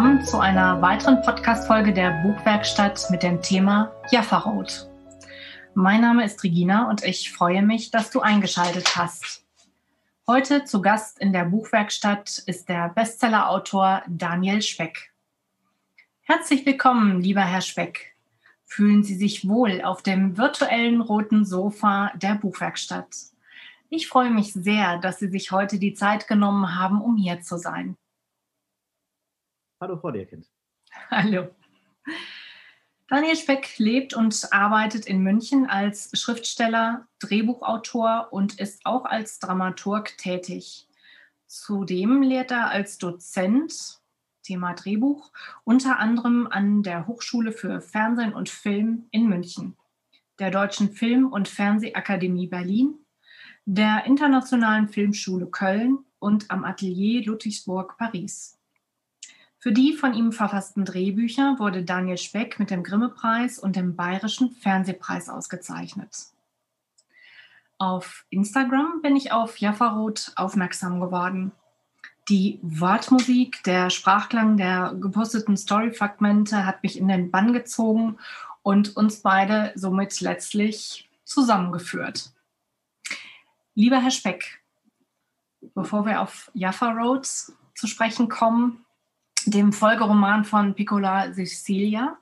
willkommen zu einer weiteren Podcast-Folge der Buchwerkstatt mit dem Thema Jaffa Road. Mein Name ist Regina und ich freue mich, dass du eingeschaltet hast. Heute zu Gast in der Buchwerkstatt ist der Bestsellerautor Daniel Speck. Herzlich willkommen, lieber Herr Speck. Fühlen Sie sich wohl auf dem virtuellen roten Sofa der Buchwerkstatt. Ich freue mich sehr, dass Sie sich heute die Zeit genommen haben, um hier zu sein. Hallo, Frau Lehrkind. Hallo. Daniel Speck lebt und arbeitet in München als Schriftsteller, Drehbuchautor und ist auch als Dramaturg tätig. Zudem lehrt er als Dozent, Thema Drehbuch, unter anderem an der Hochschule für Fernsehen und Film in München, der Deutschen Film- und Fernsehakademie Berlin, der Internationalen Filmschule Köln und am Atelier Ludwigsburg Paris. Für die von ihm verfassten Drehbücher wurde Daniel Speck mit dem Grimme-Preis und dem Bayerischen Fernsehpreis ausgezeichnet. Auf Instagram bin ich auf Jaffarot aufmerksam geworden. Die Wortmusik, der Sprachklang der geposteten Story-Fragmente hat mich in den Bann gezogen und uns beide somit letztlich zusammengeführt. Lieber Herr Speck, bevor wir auf Jaffa Roads zu sprechen kommen, dem Folgeroman von Piccola Sicilia,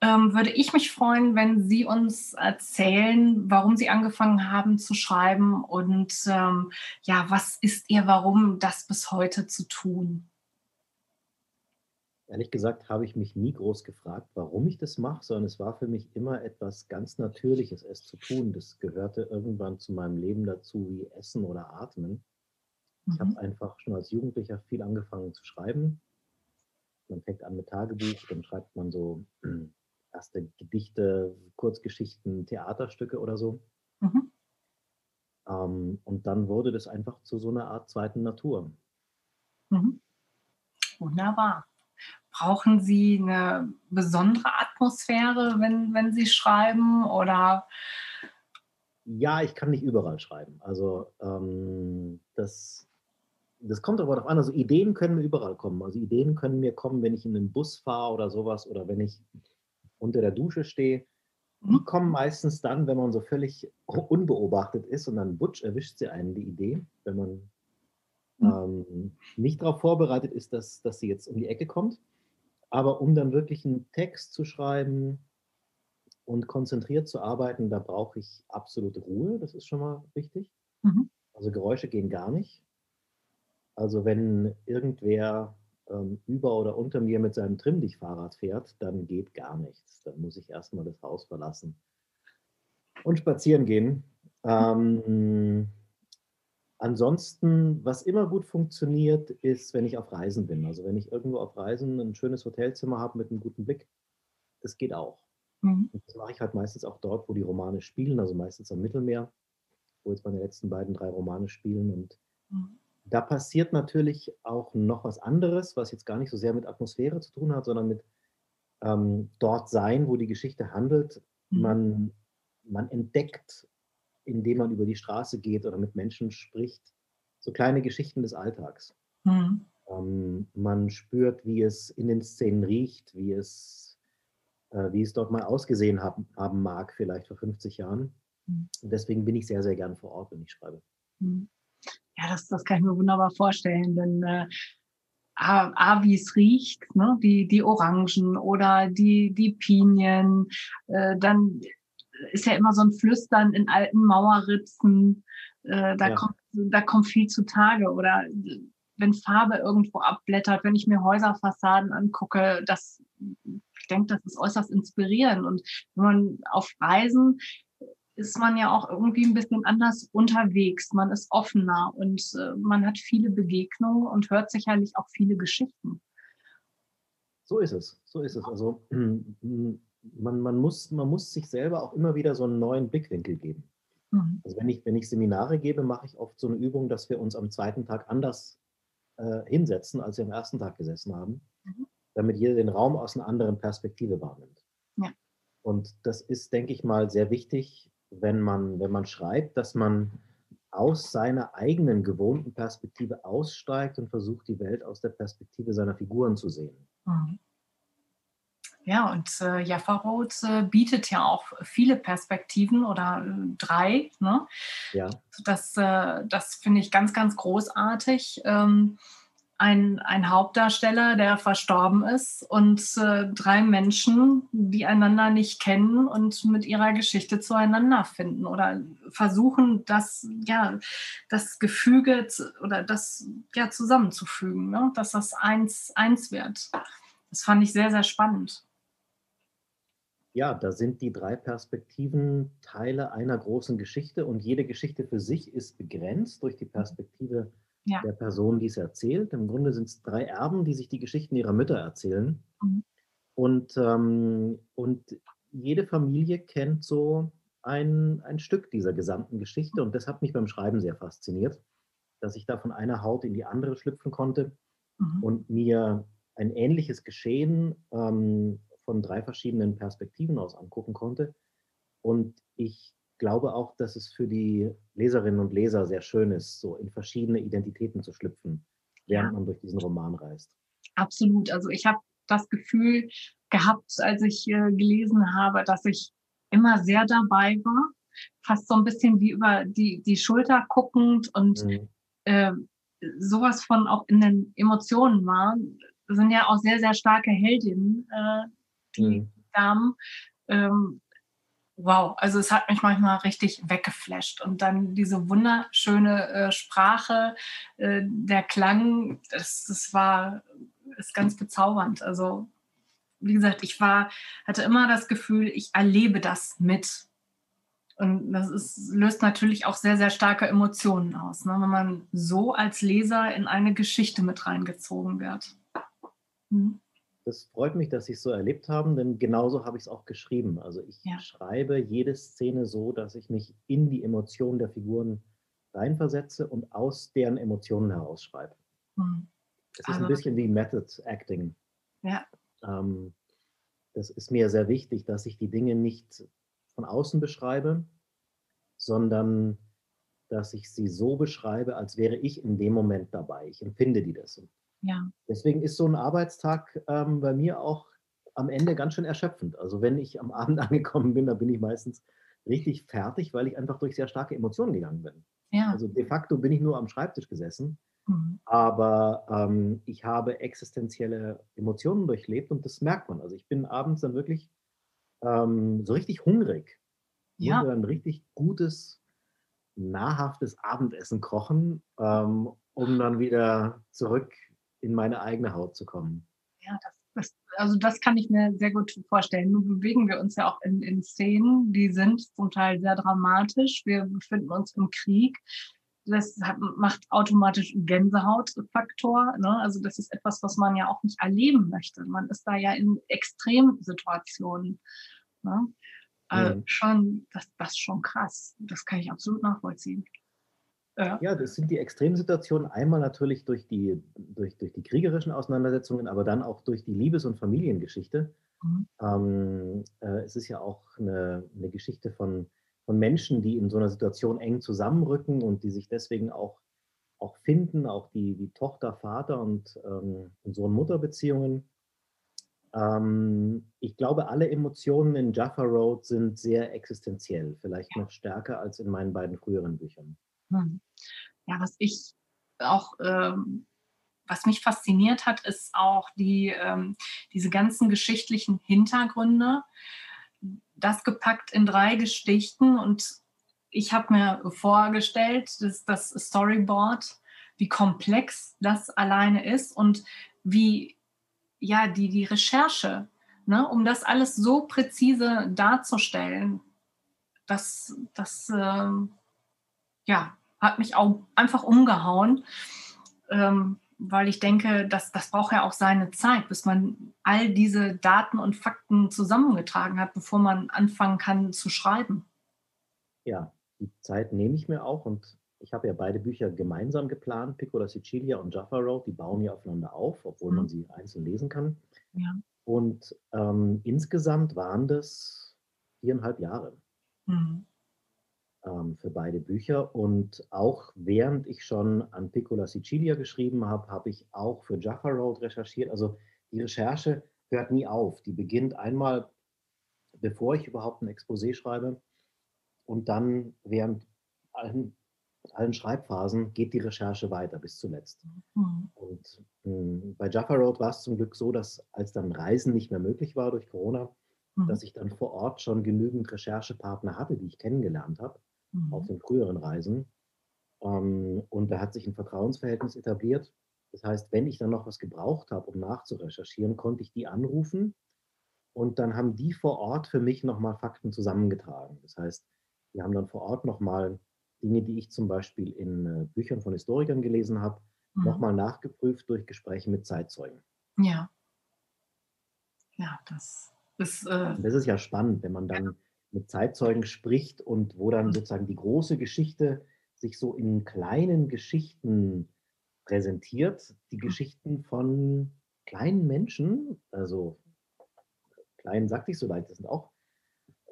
ähm, würde ich mich freuen, wenn Sie uns erzählen, warum Sie angefangen haben zu schreiben und ähm, ja, was ist Ihr Warum, das bis heute zu tun? Ehrlich gesagt habe ich mich nie groß gefragt, warum ich das mache, sondern es war für mich immer etwas ganz Natürliches, es zu tun. Das gehörte irgendwann zu meinem Leben dazu, wie Essen oder Atmen. Ich mhm. habe einfach schon als Jugendlicher viel angefangen zu schreiben, man fängt an mit Tagebuch, dann schreibt man so erste Gedichte, Kurzgeschichten, Theaterstücke oder so. Mhm. Ähm, und dann wurde das einfach zu so einer Art zweiten Natur. Mhm. Wunderbar. Brauchen Sie eine besondere Atmosphäre, wenn, wenn Sie schreiben oder? Ja, ich kann nicht überall schreiben. Also ähm, das das kommt aber darauf an, also Ideen können mir überall kommen. Also Ideen können mir kommen, wenn ich in einen Bus fahre oder sowas oder wenn ich unter der Dusche stehe. Die mhm. kommen meistens dann, wenn man so völlig unbeobachtet ist und dann butsch erwischt sie einen die Idee, wenn man mhm. ähm, nicht darauf vorbereitet ist, dass, dass sie jetzt um die Ecke kommt. Aber um dann wirklich einen Text zu schreiben und konzentriert zu arbeiten, da brauche ich absolute Ruhe. Das ist schon mal wichtig. Mhm. Also Geräusche gehen gar nicht. Also wenn irgendwer ähm, über oder unter mir mit seinem Trimmdich-Fahrrad fährt, dann geht gar nichts. Dann muss ich erstmal das Haus verlassen und spazieren gehen. Ähm, ansonsten, was immer gut funktioniert, ist, wenn ich auf Reisen bin. Also wenn ich irgendwo auf Reisen ein schönes Hotelzimmer habe mit einem guten Blick, das geht auch. Mhm. Das mache ich halt meistens auch dort, wo die Romane spielen, also meistens am Mittelmeer, wo jetzt meine letzten beiden, drei Romane spielen und mhm da passiert natürlich auch noch was anderes, was jetzt gar nicht so sehr mit Atmosphäre zu tun hat, sondern mit ähm, dort sein, wo die Geschichte handelt. Mhm. Man, man entdeckt, indem man über die Straße geht oder mit Menschen spricht, so kleine Geschichten des Alltags. Mhm. Ähm, man spürt, wie es in den Szenen riecht, wie es, äh, wie es dort mal ausgesehen haben, haben mag, vielleicht vor 50 Jahren. Mhm. Und deswegen bin ich sehr, sehr gern vor Ort, wenn ich schreibe. Mhm. Ja, das, das kann ich mir wunderbar vorstellen, denn äh, A, A wie es riecht, ne? die, die Orangen oder die, die Pinien, äh, dann ist ja immer so ein Flüstern in alten Mauerritzen, äh, da, ja. kommt, da kommt viel zutage oder wenn Farbe irgendwo abblättert, wenn ich mir Häuserfassaden angucke, das, ich denke, das ist äußerst inspirierend. Und wenn man auf Reisen ist man ja auch irgendwie ein bisschen anders unterwegs. Man ist offener und äh, man hat viele Begegnungen und hört sicherlich auch viele Geschichten. So ist es, so ist es. Also man, man, muss, man muss sich selber auch immer wieder so einen neuen Blickwinkel geben. Mhm. Also wenn ich, wenn ich Seminare gebe, mache ich oft so eine Übung, dass wir uns am zweiten Tag anders äh, hinsetzen, als wir am ersten Tag gesessen haben, mhm. damit jeder den Raum aus einer anderen Perspektive wahrnimmt. Ja. Und das ist, denke ich mal, sehr wichtig, wenn man, wenn man schreibt, dass man aus seiner eigenen gewohnten Perspektive aussteigt und versucht, die Welt aus der Perspektive seiner Figuren zu sehen. Mhm. Ja, und äh, Jaffa Road äh, bietet ja auch viele Perspektiven oder äh, drei. Ne? Ja. Das, äh, das finde ich ganz, ganz großartig. Ähm, ein, ein Hauptdarsteller, der verstorben ist und äh, drei Menschen, die einander nicht kennen und mit ihrer Geschichte zueinander finden oder versuchen, das, ja, das Gefüge zu, oder das ja, zusammenzufügen, ne? dass das eins, eins wird. Das fand ich sehr, sehr spannend. Ja, da sind die drei Perspektiven Teile einer großen Geschichte und jede Geschichte für sich ist begrenzt durch die Perspektive ja. der Person, die es erzählt. Im Grunde sind es drei Erben, die sich die Geschichten ihrer Mütter erzählen. Mhm. Und, ähm, und jede Familie kennt so ein, ein Stück dieser gesamten Geschichte. Und das hat mich beim Schreiben sehr fasziniert, dass ich da von einer Haut in die andere schlüpfen konnte mhm. und mir ein ähnliches Geschehen ähm, von drei verschiedenen Perspektiven aus angucken konnte. Und ich glaube auch, dass es für die Leserinnen und Leser sehr schön ist, so in verschiedene Identitäten zu schlüpfen, während ja. man durch diesen Roman reist. Absolut. Also ich habe das Gefühl gehabt, als ich äh, gelesen habe, dass ich immer sehr dabei war, fast so ein bisschen wie über die, die Schulter guckend und mhm. äh, sowas von auch in den Emotionen war. Das sind ja auch sehr, sehr starke Heldinnen, äh, die mhm. Damen. Ähm, wow, also es hat mich manchmal richtig weggeflasht. Und dann diese wunderschöne äh, Sprache, äh, der Klang, das, das war ist ganz bezaubernd. Also wie gesagt, ich war, hatte immer das Gefühl, ich erlebe das mit. Und das ist, löst natürlich auch sehr, sehr starke Emotionen aus, ne? wenn man so als Leser in eine Geschichte mit reingezogen wird. Mhm das freut mich, dass Sie es so erlebt haben, denn genauso habe ich es auch geschrieben. Also ich ja. schreibe jede Szene so, dass ich mich in die Emotionen der Figuren reinversetze und aus deren Emotionen heraus schreibe. Hm. Es ist also, ein bisschen wie Method Acting. Ja. Ähm, das ist mir sehr wichtig, dass ich die Dinge nicht von außen beschreibe, sondern dass ich sie so beschreibe, als wäre ich in dem Moment dabei. Ich empfinde die das. Ja. Deswegen ist so ein Arbeitstag ähm, bei mir auch am Ende ganz schön erschöpfend. Also wenn ich am Abend angekommen bin, dann bin ich meistens richtig fertig, weil ich einfach durch sehr starke Emotionen gegangen bin. Ja. Also de facto bin ich nur am Schreibtisch gesessen, mhm. aber ähm, ich habe existenzielle Emotionen durchlebt und das merkt man. Also ich bin abends dann wirklich ähm, so richtig hungrig. Ja. Ein richtig gutes, nahrhaftes Abendessen kochen, ähm, um dann wieder zurück in meine eigene Haut zu kommen. Ja, das, das, also das kann ich mir sehr gut vorstellen. Nun bewegen wir uns ja auch in, in Szenen, die sind zum Teil sehr dramatisch. Wir befinden uns im Krieg. Das macht automatisch Gänsehautfaktor. Ne? Also das ist etwas, was man ja auch nicht erleben möchte. Man ist da ja in Extremsituationen. Ne? Mhm. schon, das, das ist schon krass. Das kann ich absolut nachvollziehen. Ja. ja, das sind die Extremsituationen. Einmal natürlich durch die, durch, durch die kriegerischen Auseinandersetzungen, aber dann auch durch die Liebes- und Familiengeschichte. Mhm. Ähm, äh, es ist ja auch eine, eine Geschichte von, von Menschen, die in so einer Situation eng zusammenrücken und die sich deswegen auch, auch finden, auch die, die Tochter, Vater und, ähm, und Sohn-Mutter-Beziehungen. Ähm, ich glaube, alle Emotionen in Jaffa Road sind sehr existenziell, vielleicht noch stärker als in meinen beiden früheren Büchern. Hm. Ja, was ich auch, ähm, was mich fasziniert hat, ist auch die, ähm, diese ganzen geschichtlichen Hintergründe. Das gepackt in drei Gestichten und ich habe mir vorgestellt, dass das Storyboard, wie komplex das alleine ist und wie ja die, die Recherche, ne, um das alles so präzise darzustellen, das, das ähm, ja, hat mich auch einfach umgehauen, ähm, weil ich denke, dass, das braucht ja auch seine Zeit, bis man all diese Daten und Fakten zusammengetragen hat, bevor man anfangen kann zu schreiben. Ja, die Zeit nehme ich mir auch und ich habe ja beide Bücher gemeinsam geplant, Piccola Sicilia und Jaffa Road, die bauen ja aufeinander auf, obwohl mhm. man sie einzeln lesen kann. Ja. Und ähm, insgesamt waren das viereinhalb Jahre. Mhm. Ähm, für beide Bücher. Und auch während ich schon an Piccola Sicilia geschrieben habe, habe ich auch für Jaffa Road recherchiert. Also die Recherche hört nie auf. Die beginnt einmal, bevor ich überhaupt ein Exposé schreibe. Und dann während allen, allen Schreibphasen geht die Recherche weiter bis zuletzt. Mhm. Und mh, hm, bei Jaffa Road war es zum Glück so, dass als dann Reisen nicht mehr möglich war durch Corona, mhm. dass ich dann vor Ort schon genügend Recherchepartner hatte, die ich kennengelernt habe mhm. auf den früheren Reisen. Ähm, und da hat sich ein Vertrauensverhältnis etabliert. Das heißt, wenn ich dann noch was gebraucht habe, um nachzurecherchieren, konnte ich die anrufen und dann haben die vor Ort für mich nochmal Fakten zusammengetragen. Das heißt, die haben dann vor Ort nochmal Dinge, die ich zum Beispiel in äh, Büchern von Historikern gelesen habe, mhm. nochmal nachgeprüft durch Gespräche mit Zeitzeugen. Ja. Ja, das ist. Äh das ist ja spannend, wenn man dann mit Zeitzeugen spricht und wo dann mhm. sozusagen die große Geschichte sich so in kleinen Geschichten präsentiert, die mhm. Geschichten von kleinen Menschen, also klein sagt ich so leid, das sind auch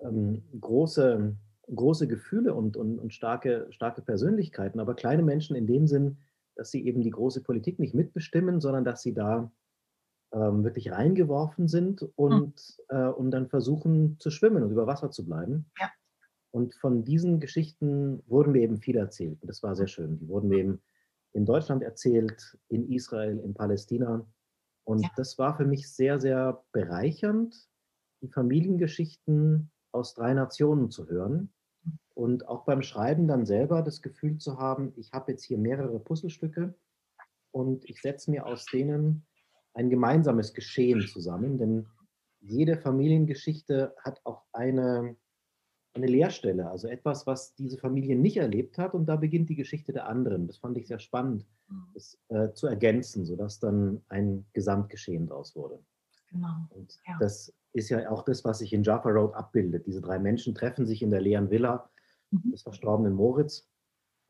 ähm, große, große Gefühle und, und, und starke, starke Persönlichkeiten, aber kleine Menschen in dem Sinn, dass sie eben die große Politik nicht mitbestimmen, sondern dass sie da ähm, wirklich reingeworfen sind und, mhm. äh, und dann versuchen zu schwimmen und über Wasser zu bleiben. Ja. Und von diesen Geschichten wurden mir eben viel erzählt. Und das war sehr schön. Die wurden mir eben in Deutschland erzählt, in Israel, in Palästina. Und ja. das war für mich sehr, sehr bereichernd, die Familiengeschichten aus drei Nationen zu hören. Hm. Und auch beim Schreiben dann selber das Gefühl zu haben, ich habe jetzt hier mehrere Puzzlestücke und ich setze mir aus denen ein gemeinsames Geschehen zusammen, denn jede Familiengeschichte hat auch eine, eine Leerstelle, also etwas, was diese Familie nicht erlebt hat und da beginnt die Geschichte der anderen. Das fand ich sehr spannend, mhm. das äh, zu ergänzen, sodass dann ein Gesamtgeschehen daraus wurde. Genau. Und ja. das ist ja auch das, was sich in Jaffa Road abbildet. Diese drei Menschen treffen sich in der leeren Villa mhm. des verstorbenen Moritz.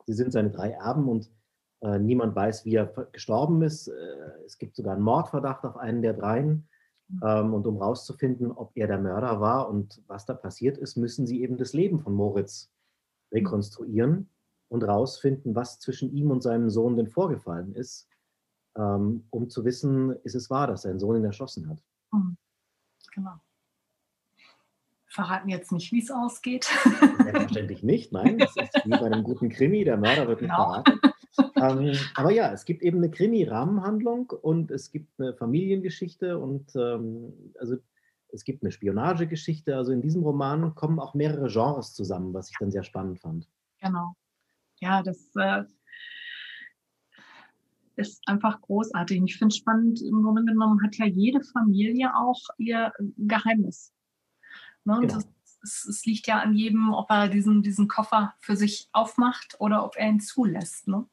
Sie sind seine drei Erben und äh, niemand weiß, wie er gestorben ist. Äh, es gibt sogar einen Mordverdacht auf einen der dreien. Ähm, und um herauszufinden, ob er der Mörder war und was da passiert ist, müssen sie eben das Leben von Moritz rekonstruieren und herausfinden, was zwischen ihm und seinem Sohn denn vorgefallen ist, ähm, um zu wissen, ist es wahr, dass sein Sohn ihn erschossen hat. Mhm. Genau. Verraten jetzt nicht, wie es ausgeht. Selbstverständlich nicht, nein. Das ist wie bei einem guten Krimi, der Mörder wird nicht genau. verraten ähm, aber ja, es gibt eben eine Krimi-Rahmenhandlung und es gibt eine Familiengeschichte und ähm, also es gibt eine Spionagegeschichte. Also in diesem Roman kommen auch mehrere Genres zusammen, was ich dann sehr spannend fand. Genau. Ja, das äh, ist einfach großartig. Ich finde es spannend, im Grunde genommen hat ja jede Familie auch ihr Geheimnis. Ne? Genau. Das, es, es, liegt ja an jedem, ob er diesen, diesen Koffer für sich aufmacht oder ob er ihn zulässt. Ne?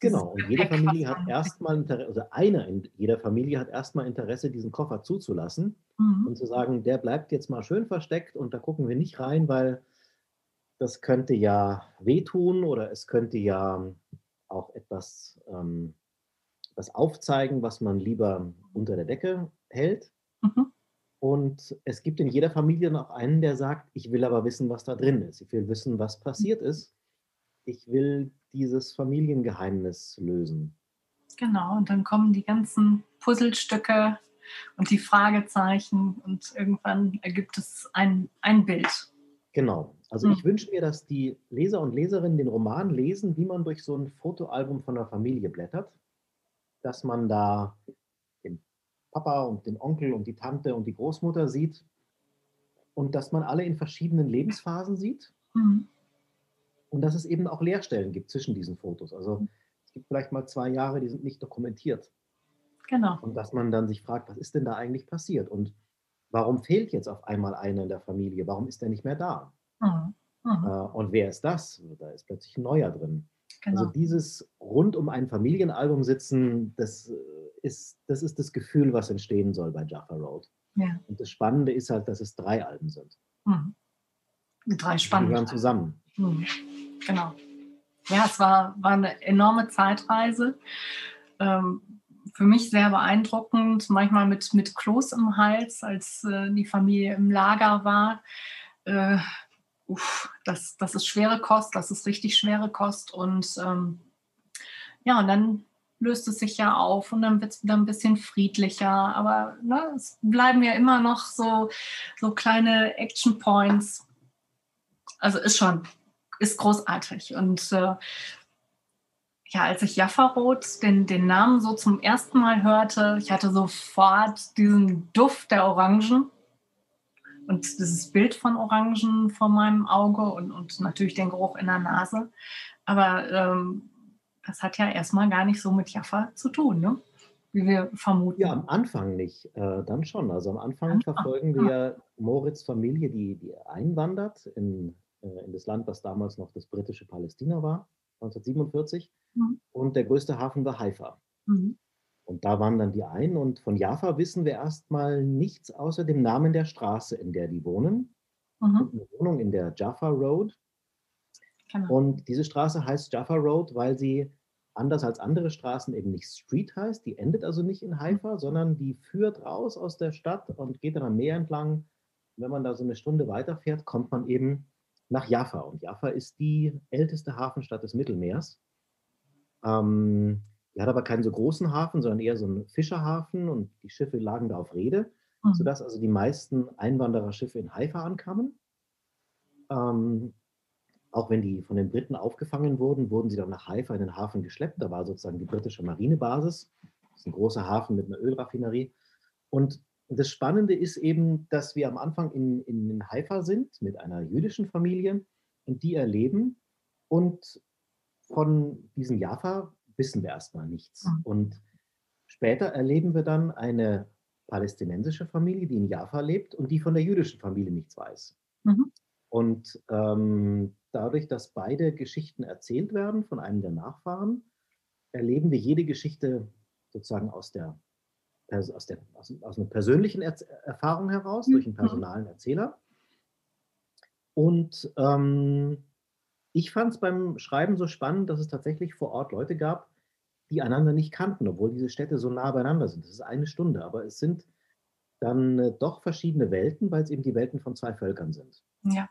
Genau, und jede Familie hat erstmal Interesse, also einer in jeder Familie hat erstmal Interesse, diesen Koffer zuzulassen mhm. und zu sagen, der bleibt jetzt mal schön versteckt und da gucken wir nicht rein, weil das könnte ja wehtun oder es könnte ja auch etwas ähm, was aufzeigen, was man lieber unter der Decke hält. Mhm. Und es gibt in jeder Familie noch einen, der sagt, ich will aber wissen, was da drin ist. Ich will wissen, was passiert ist. Ich will dieses Familiengeheimnis lösen. Genau, und dann kommen die ganzen Puzzlestücke und die Fragezeichen und irgendwann ergibt es ein, ein Bild. Genau. Also hm. ich wünsche mir, dass die Leser und Leserinnen den Roman lesen, wie man durch so ein Fotoalbum von der Familie blättert, dass man da den Papa und den Onkel und die Tante und die Großmutter sieht und dass man alle in verschiedenen Lebensphasen sieht. Hm und dass es eben auch Leerstellen gibt zwischen diesen Fotos. Also es gibt vielleicht mal zwei Jahre, die sind nicht dokumentiert. Genau. Und dass man dann sich fragt, was ist denn da eigentlich passiert und warum fehlt jetzt auf einmal einer in der Familie? Warum ist er nicht mehr da? Mhm. Mhm. Äh, und wer ist das? Da ist plötzlich ein neuer drin. Genau. Also dieses rund um ein Familienalbum sitzen, das äh, ist, das ist das Gefühl, was entstehen soll bei Jaffa Road. Ja. Und das Spannende ist halt, dass es drei Alben sind. Mhm. Drei spannende. Die gehören zusammen. Mhm. Genau. Ja, es war, war eine enorme Zeitreise. Ähm, für mich sehr beeindruckend, manchmal mit, mit Kloß im Hals, als äh, die Familie im Lager war. Äh, uff, das, das ist schwere Kost, das ist richtig schwere Kost. Und ähm, ja, und dann löst es sich ja auf und dann wird es wieder ein bisschen friedlicher. Aber ne, es bleiben ja immer noch so, so kleine Action Points. Also ist schon, ist großartig. Und äh, ja, als ich Jaffarot den, den Namen so zum ersten Mal hörte, ich hatte sofort diesen Duft der Orangen und dieses Bild von Orangen vor meinem Auge und, und natürlich den Geruch in der Nase. Aber ähm, das hat ja erstmal gar nicht so mit Jaffa zu tun, ne? wie wir vermuten. Ja, am Anfang nicht, äh, dann schon. Also am Anfang, verfolgen wir Moritz Familie, die, die einwandert in, in das Land, was damals noch das britische Palästina war, 1947. Mhm. Und der größte Hafen war Haifa. Mhm. Und da wandern die ein. Und von Jaffa wissen wir erstmal nichts außer dem Namen der Straße, in der die wohnen. Mhm. Eine Wohnung in der Jaffa Road. Genau. Und diese Straße heißt Jaffa Road, weil sie anders als andere Straßen eben nicht Street heißt. Die endet also nicht in Haifa, mhm. sondern die führt raus aus der Stadt und geht dann am Meer entlang. wenn man da so eine Stunde weiterfährt, kommt man eben nach Jaffa. Und Jaffa ist die älteste Hafenstadt des Mittelmeers. Ähm, die hat aber keinen so großen Hafen, sondern eher so einen Fischerhafen und die Schiffe lagen da auf Rede, mhm. sodass also die meisten Einwandererschiffe in Haifa ankamen. Ähm, auch wenn die von den Briten aufgefangen wurden, wurden sie dann nach Haifa in den Hafen geschleppt. Da war sozusagen die britische Marinebasis. Das ist ein großer Hafen mit einer Ölraffinerie. Und das Spannende ist eben, dass wir am Anfang in, in Haifa sind mit einer jüdischen Familie und die erleben. Und von diesem Jaffa wissen wir erstmal nichts. Mhm. Und später erleben wir dann eine palästinensische Familie, die in Jaffa lebt und die von der jüdischen Familie nichts weiß. Mhm. Und ähm, dadurch, dass beide Geschichten erzählt werden von einem der Nachfahren, erleben wir jede Geschichte sozusagen aus der aus, der, aus, aus einer persönlichen er Erfahrung heraus, durch einen mhm. personalen Erzähler. Und ähm, ich fand es beim Schreiben so spannend, dass es tatsächlich vor Ort Leute gab, die einander nicht kannten, obwohl diese Städte so nah beieinander sind. Das ist eine Stunde, aber es sind dann äh, doch verschiedene Welten, weil es eben die Welten von zwei Völkern sind. Ja.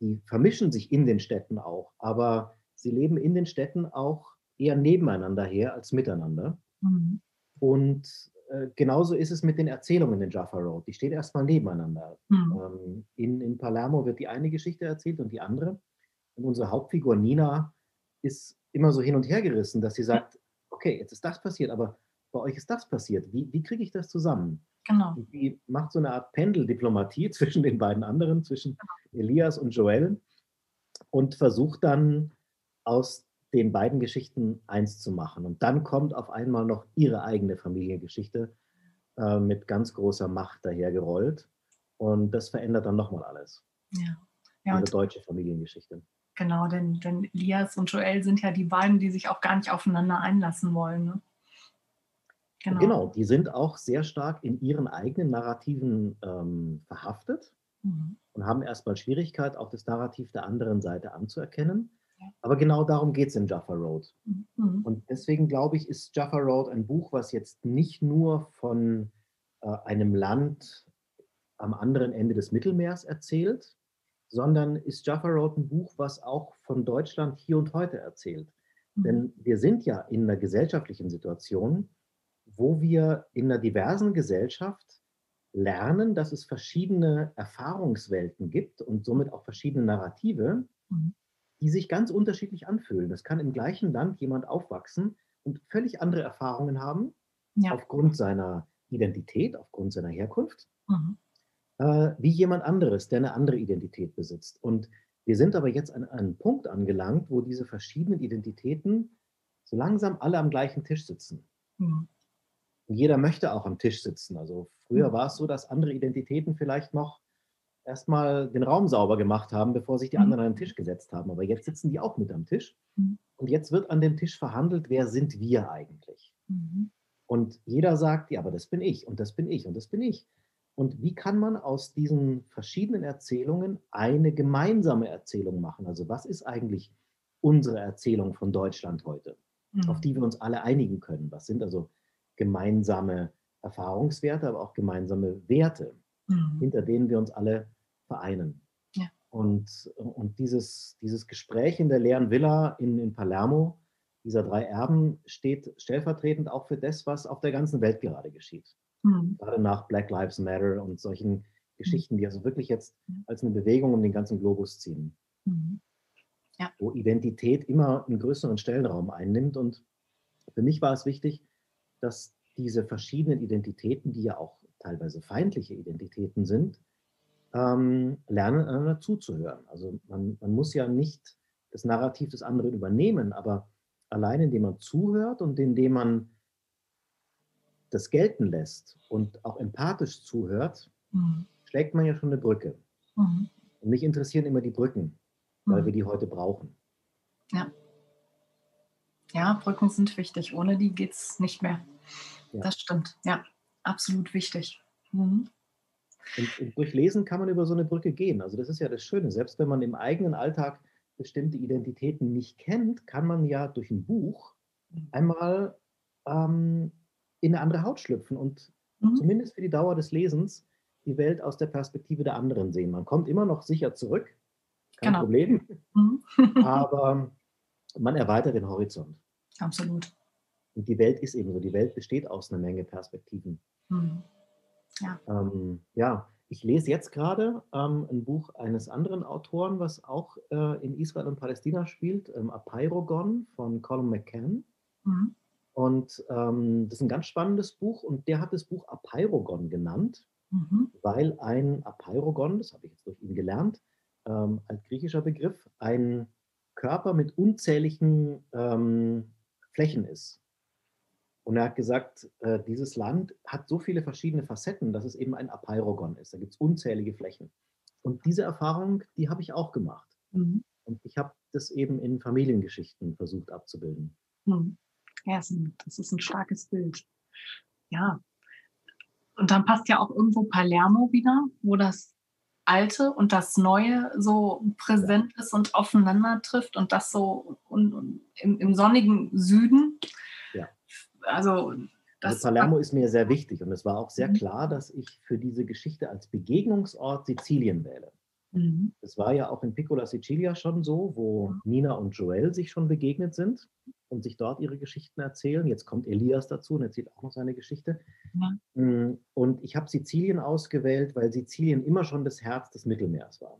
Die vermischen sich in den Städten auch, aber sie leben in den Städten auch eher nebeneinander her als miteinander. Mhm. Und äh, genauso ist es mit den Erzählungen in Jaffa Road. Die stehen erstmal nebeneinander. Mhm. Ähm, in, in Palermo wird die eine Geschichte erzählt und die andere. Und unsere Hauptfigur Nina ist immer so hin und her gerissen, dass sie sagt, okay, jetzt ist das passiert, aber bei euch ist das passiert. Wie, wie kriege ich das zusammen? Genau. Und die macht so eine Art Pendeldiplomatie zwischen den beiden anderen, zwischen genau. Elias und Joel und versucht dann aus den beiden Geschichten eins zu machen. Und dann kommt auf einmal noch ihre eigene Familiengeschichte äh, mit ganz großer Macht dahergerollt. Und das verändert dann nochmal alles. Ja. ja ihre deutsche Familiengeschichte. Genau, denn, denn Elias und Joel sind ja die beiden, die sich auch gar nicht aufeinander einlassen wollen. Ne? Genau. genau. die sind auch sehr stark in ihren eigenen Narrativen ähm, verhaftet mhm. und haben erstmal Schwierigkeit, auch das Narrativ der anderen Seite anzuerkennen. Aber genau darum geht es in Jaffa Road. Mhm. Und deswegen glaube ich, ist Jaffa Road ein Buch, was jetzt nicht nur von äh, einem Land am anderen Ende des Mittelmeers erzählt, sondern ist Jaffa Road ein Buch, was auch von Deutschland hier und heute erzählt. Mhm. Denn wir sind ja in einer gesellschaftlichen Situation, wo wir in einer diversen Gesellschaft lernen, dass es verschiedene Erfahrungswelten gibt und somit auch verschiedene Narrative, mhm. Die sich ganz unterschiedlich anfühlen. Das kann im gleichen Land jemand aufwachsen und völlig andere Erfahrungen haben, ja. aufgrund seiner Identität, aufgrund seiner Herkunft. Mhm äh, wie jemand anderes, der eine andere Identität besitzt. Und wir sind aber jetzt an einem Punkt angelangt, wo diese verschiedenen Identitäten so langsam alle am gleichen Tisch sitzen. Mhm. Und jeder möchte auch am Tisch sitzen. Also früher mhm. war es so, dass andere Identitäten vielleicht noch erstmal den Raum sauber gemacht haben, bevor sich die mhm. anderen an den Tisch gesetzt haben. Aber jetzt sitzen die auch mit am Tisch. Mhm. Und jetzt wird an dem Tisch verhandelt, wer sind wir eigentlich? Mhm. Und jeder sagt, ja, aber das bin ich und das bin ich und das bin ich. Und wie kann man aus diesen verschiedenen Erzählungen eine gemeinsame Erzählung machen? Also was ist eigentlich unsere Erzählung von Deutschland heute, mhm. auf die wir uns alle einigen können? Was sind also gemeinsame Erfahrungswerte, aber auch gemeinsame Werte, hinter denen wir uns alle vereinen? Ja. Und, und dieses, dieses Gespräch in der leeren Villa in, in Palermo, dieser drei Erben, steht stellvertretend auch für das, was auf der ganzen Welt gerade geschieht. Mhm. Gerade nach Black Lives Matter und solchen Geschichten, die also wirklich jetzt als eine Bewegung um den ganzen Globus ziehen. Mhm. Ja. Wo Identität immer einen größeren Stellenraum einnimmt. Und für mich war es wichtig, dass diese verschiedenen Identitäten, die ja auch teilweise feindliche Identitäten sind, ähm, lernen, einander zuzuhören. Also man, man muss ja nicht das Narrativ des anderen übernehmen, aber allein indem man zuhört und indem man das gelten lässt und auch empathisch zuhört, mhm. schlägt man ja schon eine Brücke. Mhm. Und mich interessieren immer die Brücken, weil mhm. wir die heute brauchen. Ja. Ja, Brücken sind wichtig. Ohne die geht es nicht mehr. Ja. Das stimmt. Ja, absolut wichtig. Mhm. Und, und, durch Lesen kann man über so eine Brücke gehen. Also das ist ja das Schöne. Selbst wenn man im eigenen Alltag bestimmte Identitäten nicht kennt, kann man ja durch ein Buch mhm. einmal ähm, in eine andere Haut schlüpfen und mhm. zumindest für die Dauer des Lesens die Welt aus der Perspektive der anderen sehen. Man kommt immer noch sicher zurück, kein genau. Problem, mhm. aber man erweitert den Horizont. Absolut. Und die Welt ist eben so, die Welt besteht aus einer Menge Perspektiven. Mhm. Ja. Ähm, ja, ich lese jetzt gerade ähm, ein Buch eines anderen Autoren, was auch äh, in Israel und Palästina spielt, ähm, Apeirogon von Colin McCann. Mhm. Und ähm, das ist ein ganz spannendes Buch und der hat das Buch Apeirogon genannt, mhm. weil ein Apeirogon, das habe ich jetzt durch ihn gelernt, ähm, als griechischer Begriff, ein Körper mit unzähligen ähm, Flächen ist. Und er hat gesagt, äh, dieses Land hat so viele verschiedene Facetten, dass es eben ein Apeirogon ist. Da gibt es unzählige Flächen. Und diese Erfahrung, die habe ich auch gemacht. Mhm. Und ich habe das eben in Familiengeschichten versucht abzubilden. Mhm. Ja, das ist ein starkes Bild. Ja. Und dann passt ja auch irgendwo Palermo wieder, wo das Alte und das Neue so präsent ist und aufeinander trifft und das so und, und im, im, sonnigen Süden. Also, also Palermo ist mir sehr wichtig und es war auch sehr mhm. klar, dass ich für diese Geschichte als Begegnungsort Sizilien wähle. Mhm. Das war ja auch in Piccola Sicilia schon so, wo Nina und Joel sich schon begegnet sind und sich dort ihre Geschichten erzählen. Jetzt kommt Elias dazu und erzählt auch noch seine Geschichte. Mm, und ich habe Sizilien ausgewählt, weil Sizilien immer schon das Herz des Mittelmeers war.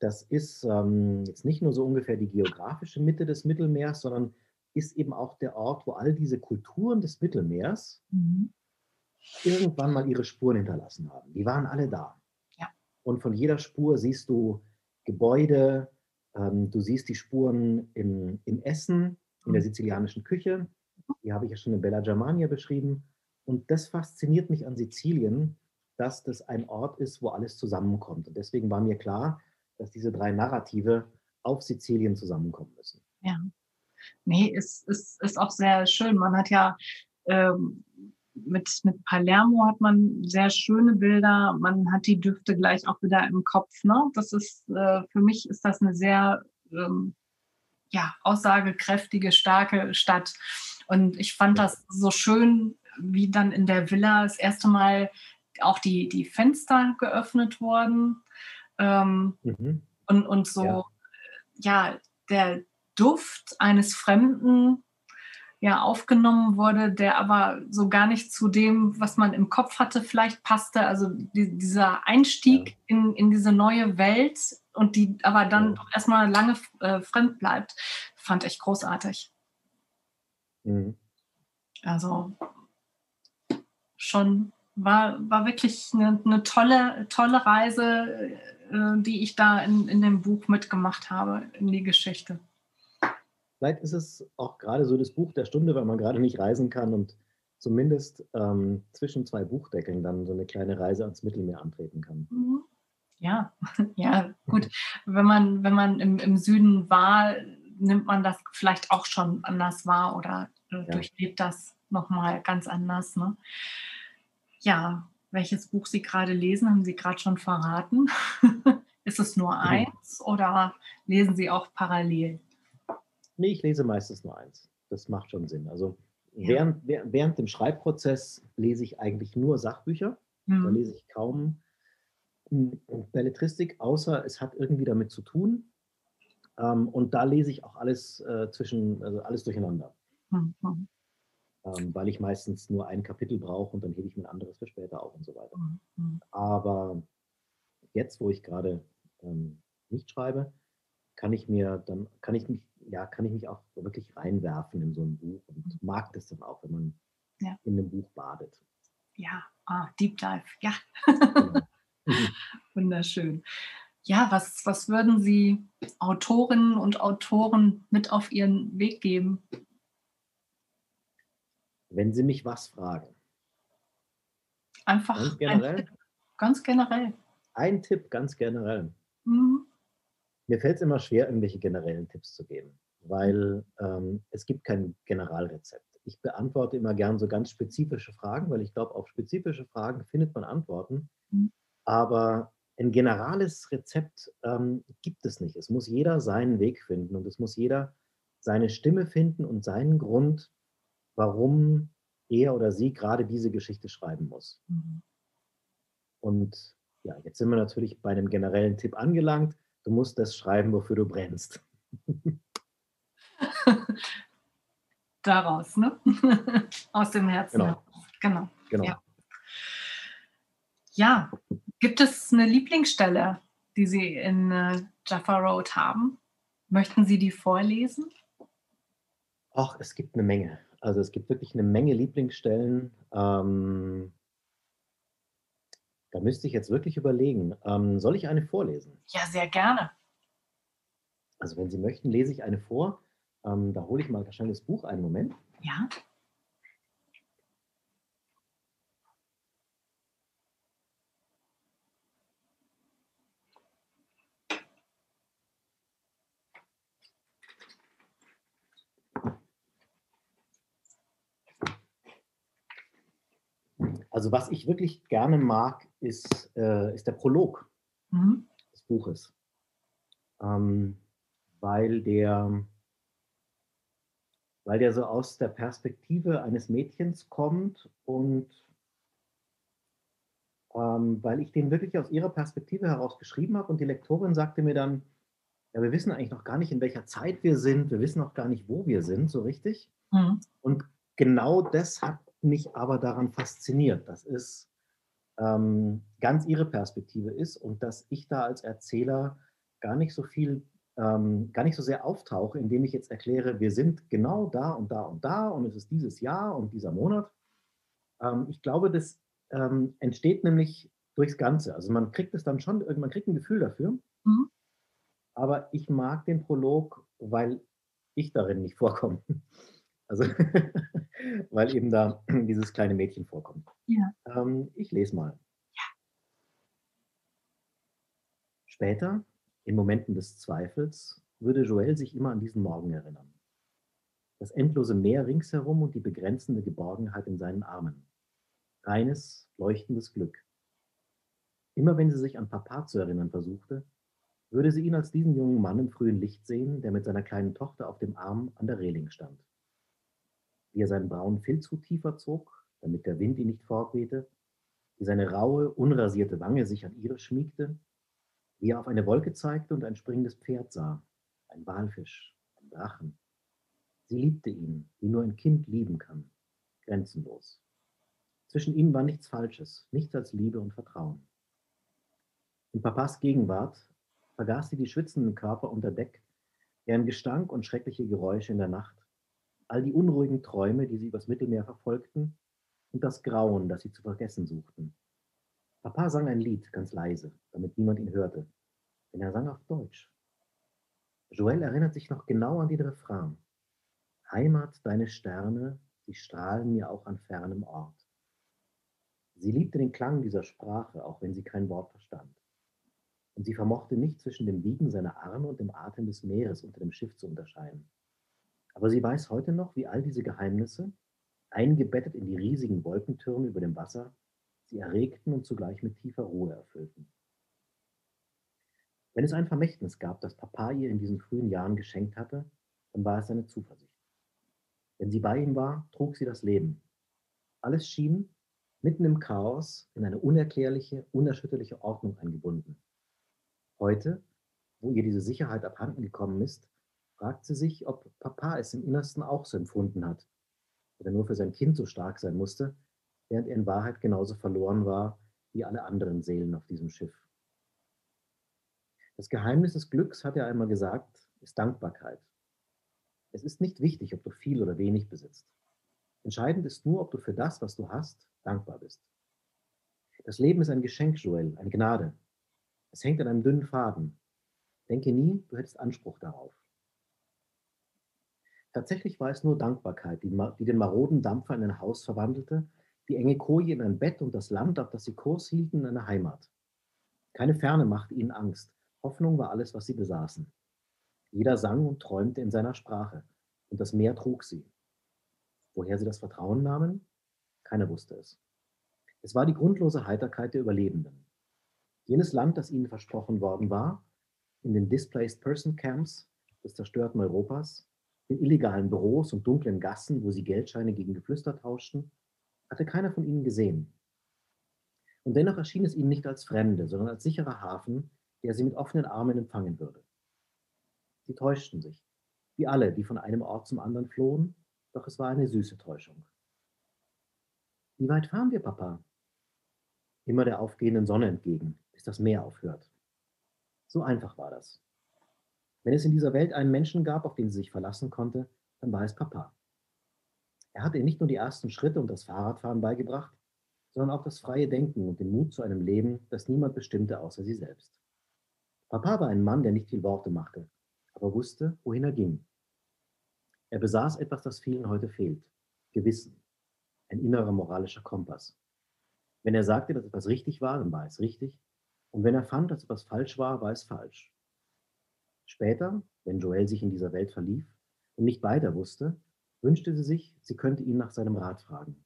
Das ist ähm, jetzt nicht nur so ungefähr die geografische Mitte des Mittelmeers, sondern ist eben auch der Ort, wo all diese Kulturen des Mittelmeers mhm. irgendwann mal ihre Spuren hinterlassen haben. Die waren alle da. Ja. Und von jeder Spur siehst du Gebäude, ähm, du siehst die Spuren im, im Essen, in der mhm. sizilianischen Küche. Die habe ich ja schon in Bella Germania beschrieben. Und das fasziniert mich an Sizilien, dass das ein Ort ist, wo alles zusammenkommt. Und deswegen war mir klar, dass diese drei Narrative auf Sizilien zusammenkommen müssen. Ja. Nee, es ist, ist, ist auch sehr schön. Man hat ja ähm, mit, mit Palermo hat man sehr schöne Bilder. Man hat die Düfte gleich auch wieder im Kopf. Ne? Das ist, äh, für mich ist das eine sehr ähm, ja, aussagekräftige, starke Stadt. Und ich fand das so schön, wie dann in der Villa das erste Mal auch die, die Fenster geöffnet wurden. Ähm, mhm. und, und so, ja. ja, der Duft eines Fremden ja aufgenommen wurde, der aber so gar nicht zu dem, was man im Kopf hatte, vielleicht passte. Also die, dieser Einstieg ja. in, in diese neue Welt und die aber dann ja. erstmal lange äh, fremd bleibt, fand ich großartig. Mhm. Also schon war, war wirklich eine, eine tolle, tolle Reise, äh, die ich da in, in dem Buch mitgemacht habe, in die Geschichte. Vielleicht ist es auch gerade so das Buch der Stunde, weil man gerade nicht reisen kann und zumindest ähm, zwischen zwei Buchdeckeln dann so eine kleine Reise ans Mittelmeer antreten kann. Mhm. Ja, ja, gut. Wenn man, wenn man im, im Süden war, nimmt man das vielleicht auch schon anders wahr oder äh, ja. durchlebt das nochmal ganz anders. Ne? Ja, welches Buch Sie gerade lesen, haben Sie gerade schon verraten. Ist es nur eins oder lesen Sie auch parallel? Nee, ich lese meistens nur eins. Das macht schon Sinn. Also ja. während, während dem Schreibprozess lese ich eigentlich nur Sachbücher. Mhm. Da lese ich kaum Belletristik, außer es hat irgendwie damit zu tun. Ähm, und da lese ich auch alles äh, zwischen, also alles durcheinander. Mhm. Ähm, weil ich meistens nur ein Kapitel brauche und dann hebe ich mir ein anderes für später auf und so weiter. Mhm. Aber jetzt, wo ich gerade ähm, nicht schreibe, kann ich mir dann, kann ich mich, ja, kann ich mich auch wirklich reinwerfen in so ein Buch und mhm. mag das dann auch, wenn man ja. in einem Buch badet. Ja, ah, Deep Dive, ja. Genau. Wunderschön. Ja, was, was würden Sie Autorinnen und Autoren mit auf ihren Weg geben? Wenn Sie mich was fragen. Einfach ganz generell. Ein Tipp, ganz generell. Ein Tipp ganz generell. Mhm. Mir fällt es immer schwer, irgendwelche generellen Tipps zu geben, weil ähm, es gibt kein Generalrezept. Ich beantworte immer gern so ganz spezifische Fragen, weil ich glaube, auf spezifische Fragen findet man Antworten. Mhm. Aber ein generales Rezept ähm, gibt es nicht. Es muss jeder seinen Weg finden und es muss jeder seine Stimme finden und seinen Grund, warum er oder sie gerade diese Geschichte schreiben muss. Mhm. Und ja, jetzt sind wir natürlich bei einem generellen Tipp angelangt. Du musst das schreiben, wofür du brennst. Daraus, ne? Aus dem Herzen. Genau. Genau. genau. Ja. ja. Gibt es eine Lieblingsstelle, die Sie in äh, Jaffa Road haben? Möchten Sie die vorlesen? Ach, es gibt eine Menge. Also es gibt wirklich eine Menge Lieblingsstellen. Ähm, da müsste ich jetzt wirklich überlegen. Ähm, soll ich eine vorlesen? Ja, sehr gerne. Also wenn Sie möchten, lese ich eine vor. Ähm, da hole ich mal wahrscheinlich das Buch einen Moment. Ja. Also was ich wirklich gerne mag, ist, äh, ist der Prolog mhm. des Buches. Ähm, weil, der, weil der so aus der Perspektive eines Mädchens kommt und ähm, weil ich den wirklich aus ihrer Perspektive heraus geschrieben habe und die Lektorin sagte mir dann, ja, wir wissen eigentlich noch gar nicht, in welcher Zeit wir sind, wir wissen noch gar nicht, wo wir sind, so richtig. Mhm. Und genau das hat mich aber daran fasziniert, dass es ähm, ganz ihre Perspektive ist und dass ich da als Erzähler gar nicht so viel, ähm, gar nicht so sehr auftauche, indem ich jetzt erkläre, wir sind genau da und da und da und es ist dieses Jahr und dieser Monat. Ähm, ich glaube, das ähm, entsteht nämlich durchs Ganze. Also man kriegt es dann schon, man kriegt ein Gefühl dafür. Mhm. Aber ich mag den Prolog, weil ich darin nicht vorkomme. Also, weil eben da dieses kleine Mädchen vorkommt. Ja. Ähm, ich lese mal. Ja. Später, in Momenten des Zweifels, würde Joel sich immer an diesen Morgen erinnern. Das endlose Meer ringsherum und die begrenzende Geborgenheit in seinen Armen. Reines, leuchtendes Glück. Immer wenn sie sich an Papa zu erinnern versuchte, würde sie ihn als diesen jungen Mann im frühen Licht sehen, der mit seiner kleinen Tochter auf dem Arm an der Reling stand wie er seinen braunen Filzhut tiefer zog, damit der Wind ihn nicht fortwehte, wie seine raue, unrasierte Wange sich an ihre schmiegte, wie er auf eine Wolke zeigte und ein springendes Pferd sah, ein Walfisch, ein Drachen. Sie liebte ihn, wie nur ein Kind lieben kann, grenzenlos. Zwischen ihnen war nichts Falsches, nichts als Liebe und Vertrauen. In Papas Gegenwart vergaß sie die schwitzenden Körper unter Deck, deren Gestank und schreckliche Geräusche in der Nacht all die unruhigen Träume, die sie übers Mittelmeer verfolgten, und das Grauen, das sie zu vergessen suchten. Papa sang ein Lied, ganz leise, damit niemand ihn hörte, denn er sang auf Deutsch. Joel erinnert sich noch genau an den Refrain. Heimat, deine Sterne, sie strahlen mir auch an fernem Ort. Sie liebte den Klang dieser Sprache, auch wenn sie kein Wort verstand. Und sie vermochte nicht zwischen dem Wiegen seiner Arme und dem Atem des Meeres unter dem Schiff zu unterscheiden. Aber sie weiß heute noch, wie all diese Geheimnisse, eingebettet in die riesigen Wolkentürme über dem Wasser, sie erregten und zugleich mit tiefer Ruhe erfüllten. Wenn es ein Vermächtnis gab, das Papa ihr in diesen frühen Jahren geschenkt hatte, dann war es seine Zuversicht. Wenn sie bei ihm war, trug sie das Leben. Alles schien, mitten im Chaos in eine unerklärliche, unerschütterliche Ordnung eingebunden. Heute, wo ihr diese Sicherheit abhanden gekommen ist, fragt sie sich, ob Papa es im Innersten auch so empfunden hat, oder nur für sein Kind so stark sein musste, während er in Wahrheit genauso verloren war wie alle anderen Seelen auf diesem Schiff. Das Geheimnis des Glücks, hat er einmal gesagt, ist Dankbarkeit. Es ist nicht wichtig, ob du viel oder wenig besitzt. Entscheidend ist nur, ob du für das, was du hast, dankbar bist. Das Leben ist ein Geschenk, Joel, eine Gnade. Es hängt an einem dünnen Faden. Denke nie, du hättest Anspruch darauf. Tatsächlich war es nur Dankbarkeit, die, die den maroden Dampfer in ein Haus verwandelte, die enge Koje in ein Bett und das Land, auf das sie Kurs hielten, in eine Heimat. Keine Ferne machte ihnen Angst. Hoffnung war alles, was sie besaßen. Jeder sang und träumte in seiner Sprache, und das Meer trug sie. Woher sie das Vertrauen nahmen? Keiner wusste es. Es war die grundlose Heiterkeit der Überlebenden. Jenes Land, das ihnen versprochen worden war, in den Displaced Person Camps des zerstörten Europas, in illegalen Büros und dunklen Gassen, wo sie Geldscheine gegen Geflüster tauschten, hatte keiner von ihnen gesehen. Und dennoch erschien es ihnen nicht als Fremde, sondern als sicherer Hafen, der sie mit offenen Armen empfangen würde. Sie täuschten sich, wie alle, die von einem Ort zum anderen flohen, doch es war eine süße Täuschung. Wie weit fahren wir, Papa? Immer der aufgehenden Sonne entgegen, bis das Meer aufhört. So einfach war das. Wenn es in dieser Welt einen Menschen gab, auf den sie sich verlassen konnte, dann war es Papa. Er hat ihr nicht nur die ersten Schritte und das Fahrradfahren beigebracht, sondern auch das freie Denken und den Mut zu einem Leben, das niemand bestimmte außer sie selbst. Papa war ein Mann, der nicht viel Worte machte, aber wusste, wohin er ging. Er besaß etwas, das vielen heute fehlt. Gewissen. Ein innerer moralischer Kompass. Wenn er sagte, dass etwas richtig war, dann war es richtig. Und wenn er fand, dass etwas falsch war, war es falsch. Später, wenn Joel sich in dieser Welt verlief und nicht weiter wusste, wünschte sie sich, sie könnte ihn nach seinem Rat fragen.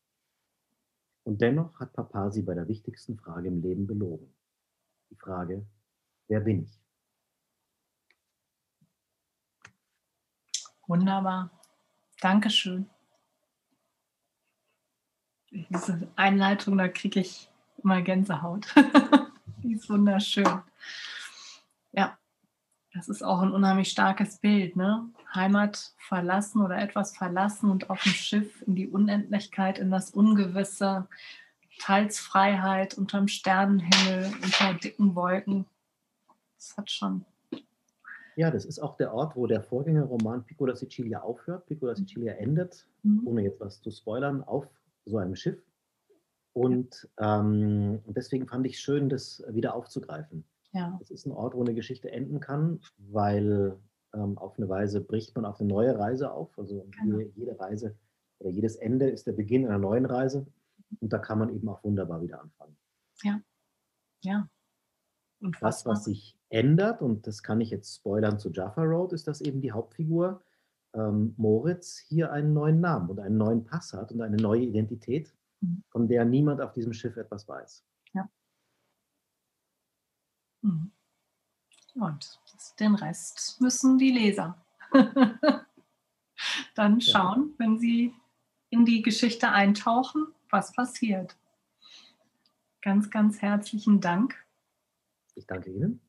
Und dennoch hat Papa sie bei der wichtigsten Frage im Leben belogen. Die Frage, wer bin ich? Wunderbar. Dankeschön. Diese Einleitung, da kriege ich immer Gänsehaut. Die ist wunderschön. Das ist auch ein unheimlich starkes Bild, ne? Heimat verlassen oder etwas verlassen und auf dem Schiff in die Unendlichkeit, in das Ungewisse, teils Freiheit unterm Sternenhimmel, unter dicken Wolken. Das hat schon. Ja, das ist auch der Ort, wo der Vorgängerroman Pico da Sicilia aufhört. Pico da Sicilia endet, mhm. ohne jetzt was zu spoilern, auf so einem Schiff. Und ähm, deswegen fand ich schön, das wieder aufzugreifen. Ja. Es ist ein Ort, wo eine Geschichte enden kann, weil ähm, auf eine Weise bricht man auf eine neue Reise auf. Also genau. jede Reise oder jedes Ende ist der Beginn einer neuen Reise. Und da kann man eben auch wunderbar wieder anfangen. Ja. Ja. Und das, was sich ändert, und das kann ich jetzt spoilern zu Jaffa Road, ist, dass eben die Hauptfigur ähm, Moritz hier einen neuen Namen und einen neuen Pass hat und eine neue Identität, mhm. von der niemand auf diesem Schiff etwas weiß. Mhm. Und den Rest müssen die Leser dann schauen, wenn sie in die Geschichte eintauchen, was passiert. Ganz, ganz herzlichen Dank. Ich danke Ihnen.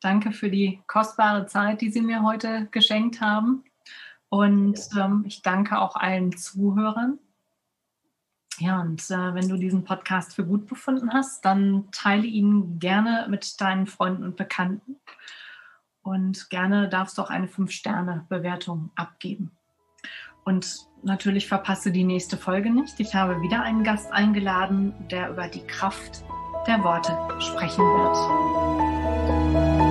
Danke für die kostbare Zeit, die Sie mir heute geschenkt haben. Und ähm, ich danke auch allen Zuhörern, ja, und äh, wenn du diesen Podcast für gut befunden hast, dann teile ihn gerne mit deinen Freunden und Bekannten. Und gerne darfst du auch eine 5-Sterne-Bewertung abgeben. Und natürlich verpasse die nächste Folge nicht. Ich habe wieder einen Gast eingeladen, der über die Kraft der Worte sprechen wird.